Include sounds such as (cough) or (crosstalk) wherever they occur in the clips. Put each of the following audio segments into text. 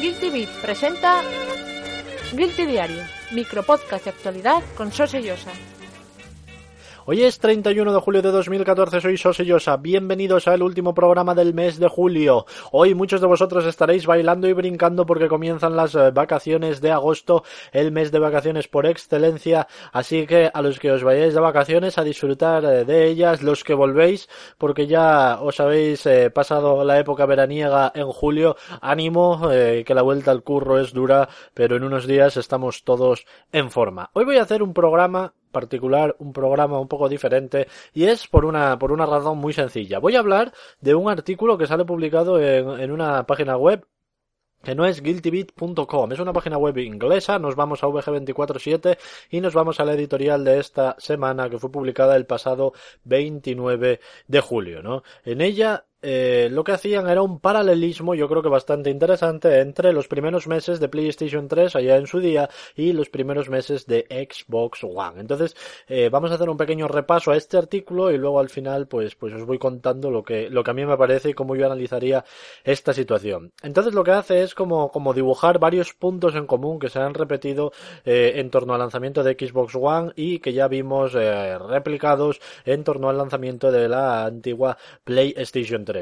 Guilty Beat presenta Guilty Diario, micropodcast de actualidad con Sose Llosa. Hoy es 31 de julio de 2014, soy Sosillosa. Bienvenidos al último programa del mes de julio. Hoy muchos de vosotros estaréis bailando y brincando porque comienzan las eh, vacaciones de agosto, el mes de vacaciones por excelencia. Así que a los que os vayáis de vacaciones a disfrutar eh, de ellas, los que volvéis, porque ya os habéis eh, pasado la época veraniega en julio, ánimo, que la vuelta al curro es dura, pero en unos días estamos todos en forma. Hoy voy a hacer un programa particular, un programa un poco diferente, y es por una, por una razón muy sencilla. Voy a hablar de un artículo que sale publicado en, en una página web que no es guiltybeat.com, es una página web inglesa, nos vamos a VG247 y nos vamos a la editorial de esta semana que fue publicada el pasado 29 de julio, ¿no? En ella eh, lo que hacían era un paralelismo, yo creo que bastante interesante, entre los primeros meses de PlayStation 3 allá en su día y los primeros meses de Xbox One. Entonces, eh, vamos a hacer un pequeño repaso a este artículo y luego al final, pues, pues os voy contando lo que, lo que a mí me parece y cómo yo analizaría esta situación. Entonces, lo que hace es como, como dibujar varios puntos en común que se han repetido eh, en torno al lanzamiento de Xbox One y que ya vimos replicados en torno al lanzamiento de la antigua PlayStation 3.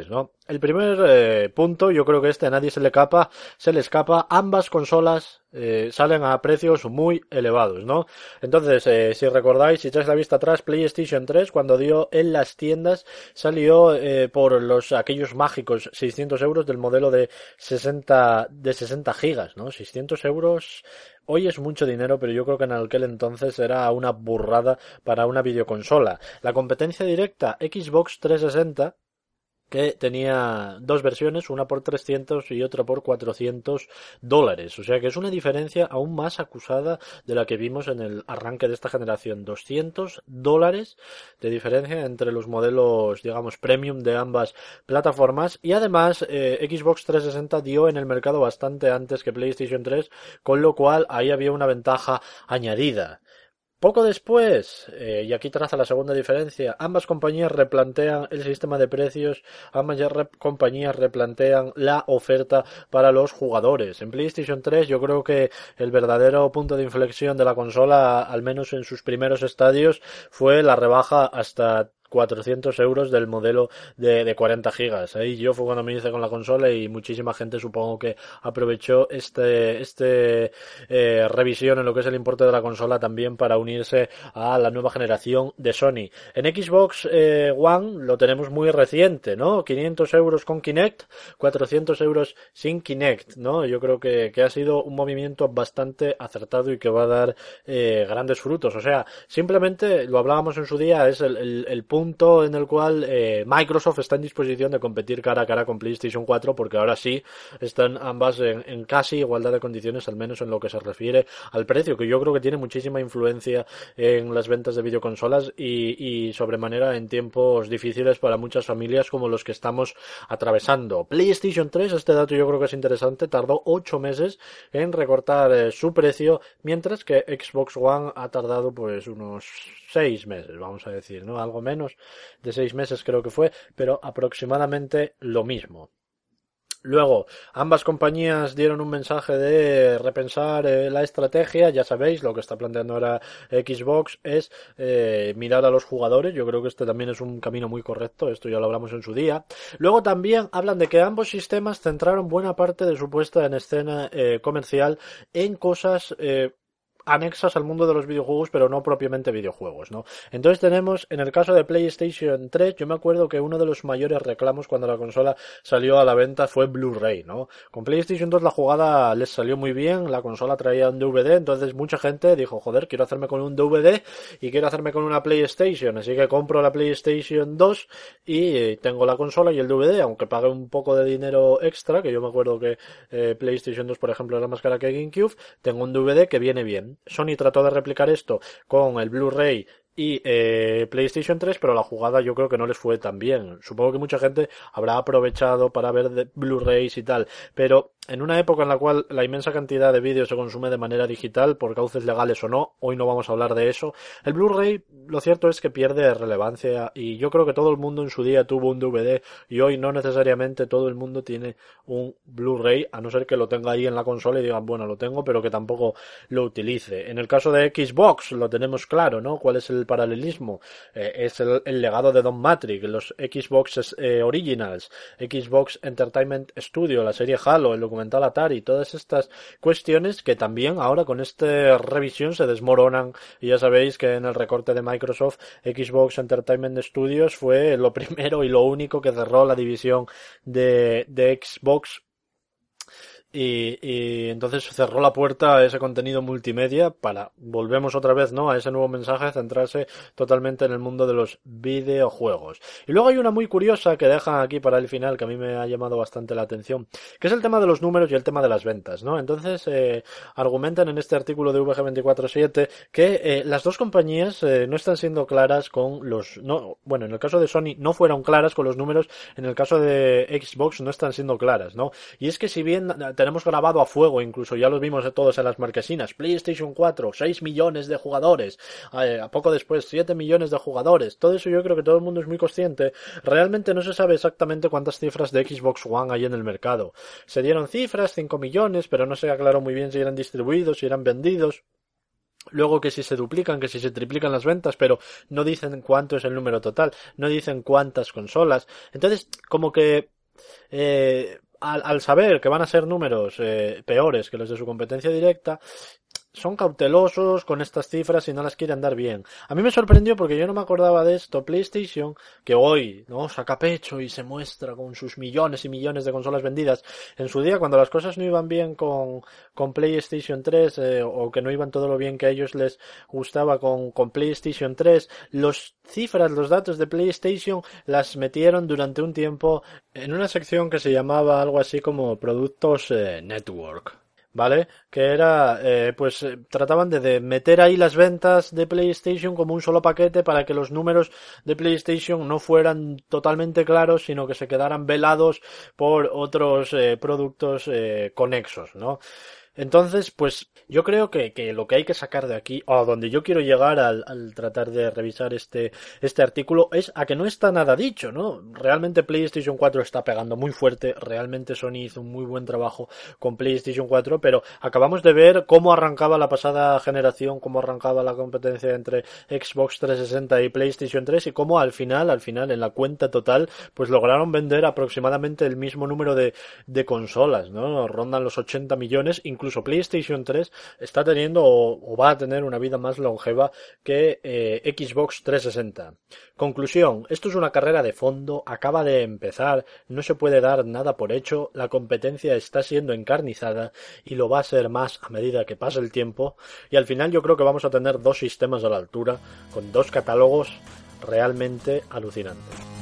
El primer eh, punto, yo creo que este a nadie se le escapa, se le escapa, ambas consolas eh, salen a precios muy elevados, ¿no? Entonces, eh, si recordáis, si echáis la vista atrás, PlayStation 3 cuando dio en las tiendas salió por los aquellos mágicos 600 euros del modelo de 60 de 60 gigas, ¿no? 600 euros Hoy es mucho dinero, pero yo creo que en aquel entonces era una burrada para una videoconsola. La competencia directa Xbox 360 que tenía dos versiones, una por 300 y otra por 400 dólares. O sea que es una diferencia aún más acusada de la que vimos en el arranque de esta generación. 200 dólares de diferencia entre los modelos, digamos, premium de ambas plataformas. Y además, eh, Xbox 360 dio en el mercado bastante antes que PlayStation 3, con lo cual ahí había una ventaja añadida. Poco después, eh, y aquí traza la segunda diferencia, ambas compañías replantean el sistema de precios, ambas compañías replantean la oferta para los jugadores. En PlayStation 3 yo creo que el verdadero punto de inflexión de la consola, al menos en sus primeros estadios, fue la rebaja hasta 400 euros del modelo de, de 40 gigas. Ahí yo fue cuando me hice con la consola y muchísima gente supongo que aprovechó este, este eh, revisión en lo que es el importe de la consola también para unirse a la nueva generación de Sony. En Xbox eh, One lo tenemos muy reciente, ¿no? 500 euros con Kinect, 400 euros sin Kinect, ¿no? Yo creo que, que ha sido un movimiento bastante acertado y que va a dar eh, grandes frutos. O sea, simplemente lo hablábamos en su día, es el, el, el punto punto en el cual eh, Microsoft está en disposición de competir cara a cara con PlayStation 4 porque ahora sí están ambas en, casi igualdad de condiciones, al menos en lo que se refiere al precio, que yo creo que tiene muchísima influencia en las ventas de videoconsolas y, y sobremanera en tiempos difíciles para muchas familias como los que estamos atravesando. PlayStation 3, este dato yo creo que es interesante, tardó 8 meses en recortar eh, su precio, mientras que Xbox One ha tardado pues unos 6 meses, vamos a decir, ¿no? Algo menos de seis meses creo que fue, pero aproximadamente lo mismo. Luego, ambas compañías dieron un mensaje de repensar eh, la estrategia. Ya sabéis, lo que está planteando ahora Xbox es eh, mirar a los jugadores. Yo creo que este también es un camino muy correcto. Esto ya lo hablamos en su día. Luego también hablan de que ambos sistemas centraron buena parte de su puesta en escena eh, comercial en cosas anexas al mundo de los videojuegos, pero no propiamente videojuegos, ¿no? Entonces tenemos, en el caso de PlayStation 3, yo me acuerdo que uno de los mayores reclamos cuando la consola salió a la venta fue Blu-ray, ¿no? Con PlayStation 2 la jugada les salió muy bien, la consola traía un DVD, entonces mucha gente dijo, joder, quiero hacerme con un DVD y quiero hacerme con una PlayStation, así que compro la PlayStation 2 y tengo la consola y el DVD, aunque pague un poco de dinero extra, que yo me acuerdo que eh, PlayStation 2, por ejemplo, era más cara que GameCube, tengo un DVD que viene bien. Sony trató de replicar esto con el Blu-ray y eh, PlayStation 3, pero la jugada yo creo que no les fue tan bien. Supongo que mucha gente habrá aprovechado para ver Blu-rays y tal, pero en una época en la cual la inmensa cantidad de vídeos se consume de manera digital, por cauces legales o no, hoy no vamos a hablar de eso, el Blu-ray lo cierto es que pierde relevancia y yo creo que todo el mundo en su día tuvo un DVD y hoy no necesariamente todo el mundo tiene un Blu-ray, a no ser que lo tenga ahí en la consola y digan, bueno, lo tengo, pero que tampoco lo utilice. En el caso de Xbox lo tenemos claro, ¿no? ¿Cuál es el paralelismo? Eh, es el, legado de Don Matrix, los Xbox eh, Originals, Xbox Entertainment Studio, la serie Halo, el documental Atari, todas estas cuestiones que también ahora con esta revisión se desmoronan y ya sabéis que en el recorte de Microsoft Xbox Entertainment Studios fue lo (laughs) primero y lo único que cerró la división de, de Xbox y, y, entonces cerró la puerta a ese contenido multimedia para, volvemos otra vez, ¿no? A ese nuevo mensaje, centrarse totalmente en el mundo de los videojuegos. Y luego hay una muy curiosa que dejan aquí para el final, que a mí me ha llamado bastante la atención, que es el tema de los números y el tema de las ventas, ¿no? Entonces, eh, argumentan en este artículo de VG247 que eh, las dos compañías eh, no están siendo claras con los, no, bueno, en el caso de Sony no fueron claras con los números, en el caso de Xbox no están siendo claras, ¿no? Y es que si bien tenemos grabado a fuego, incluso ya los vimos todos en las marquesinas. PlayStation 4, 6 millones de jugadores. Eh, a poco después, 7 millones de jugadores. Todo eso yo creo que todo el mundo es muy consciente. Realmente no se sabe exactamente cuántas cifras de Xbox One hay en el mercado. Se dieron cifras, 5 millones, pero no se aclaró muy bien si eran distribuidos, si eran vendidos. Luego que si se duplican, que si se triplican las ventas, pero no dicen cuánto es el número total, no dicen cuántas consolas. Entonces, como que eh, al, saber que van a ser números eh, peores que los de su competencia directa, son cautelosos con estas cifras y no las quieren dar bien. A mí me sorprendió porque yo no me acordaba de esto. PlayStation, que hoy no saca pecho y se muestra con sus millones y millones de consolas vendidas, en su día cuando las cosas no iban bien con, con PlayStation 3 eh, o que no iban todo lo bien que a ellos les gustaba con, con PlayStation 3, los cifras, los datos de PlayStation las metieron durante un tiempo en una sección que se llamaba algo así como Productos eh, Network ¿vale? Que era, eh, pues eh, trataban de, meter ahí las ventas de PlayStation como un solo paquete para que los números de PlayStation no fueran totalmente claros, sino que se quedaran velados por otros eh, productos conexos, ¿no? Entonces, pues yo creo que, que, lo que hay que sacar de aquí, o donde yo quiero llegar al, al, tratar de revisar este, este artículo, es a que no está nada dicho, ¿no? Realmente PlayStation 4 está pegando muy fuerte, realmente Sony hizo un muy buen trabajo con PlayStation 4, pero acabamos de ver cómo arrancaba la pasada generación, cómo arrancaba la competencia entre Xbox 360 y PlayStation 3 y cómo al final, al final, en la cuenta total, pues lograron vender aproximadamente el mismo número de, de consolas, ¿no? Rondan los 80 millones, incluso PlayStation 3 está teniendo o, va a tener una vida más longeva que eh, Xbox 360. Conclusión, esto es una carrera de fondo, acaba de empezar, no se puede dar nada por hecho, la competencia está siendo encarnizada y lo va a ser más a medida que pase el tiempo y al final yo creo que vamos a tener dos sistemas a la altura con dos catálogos realmente alucinantes.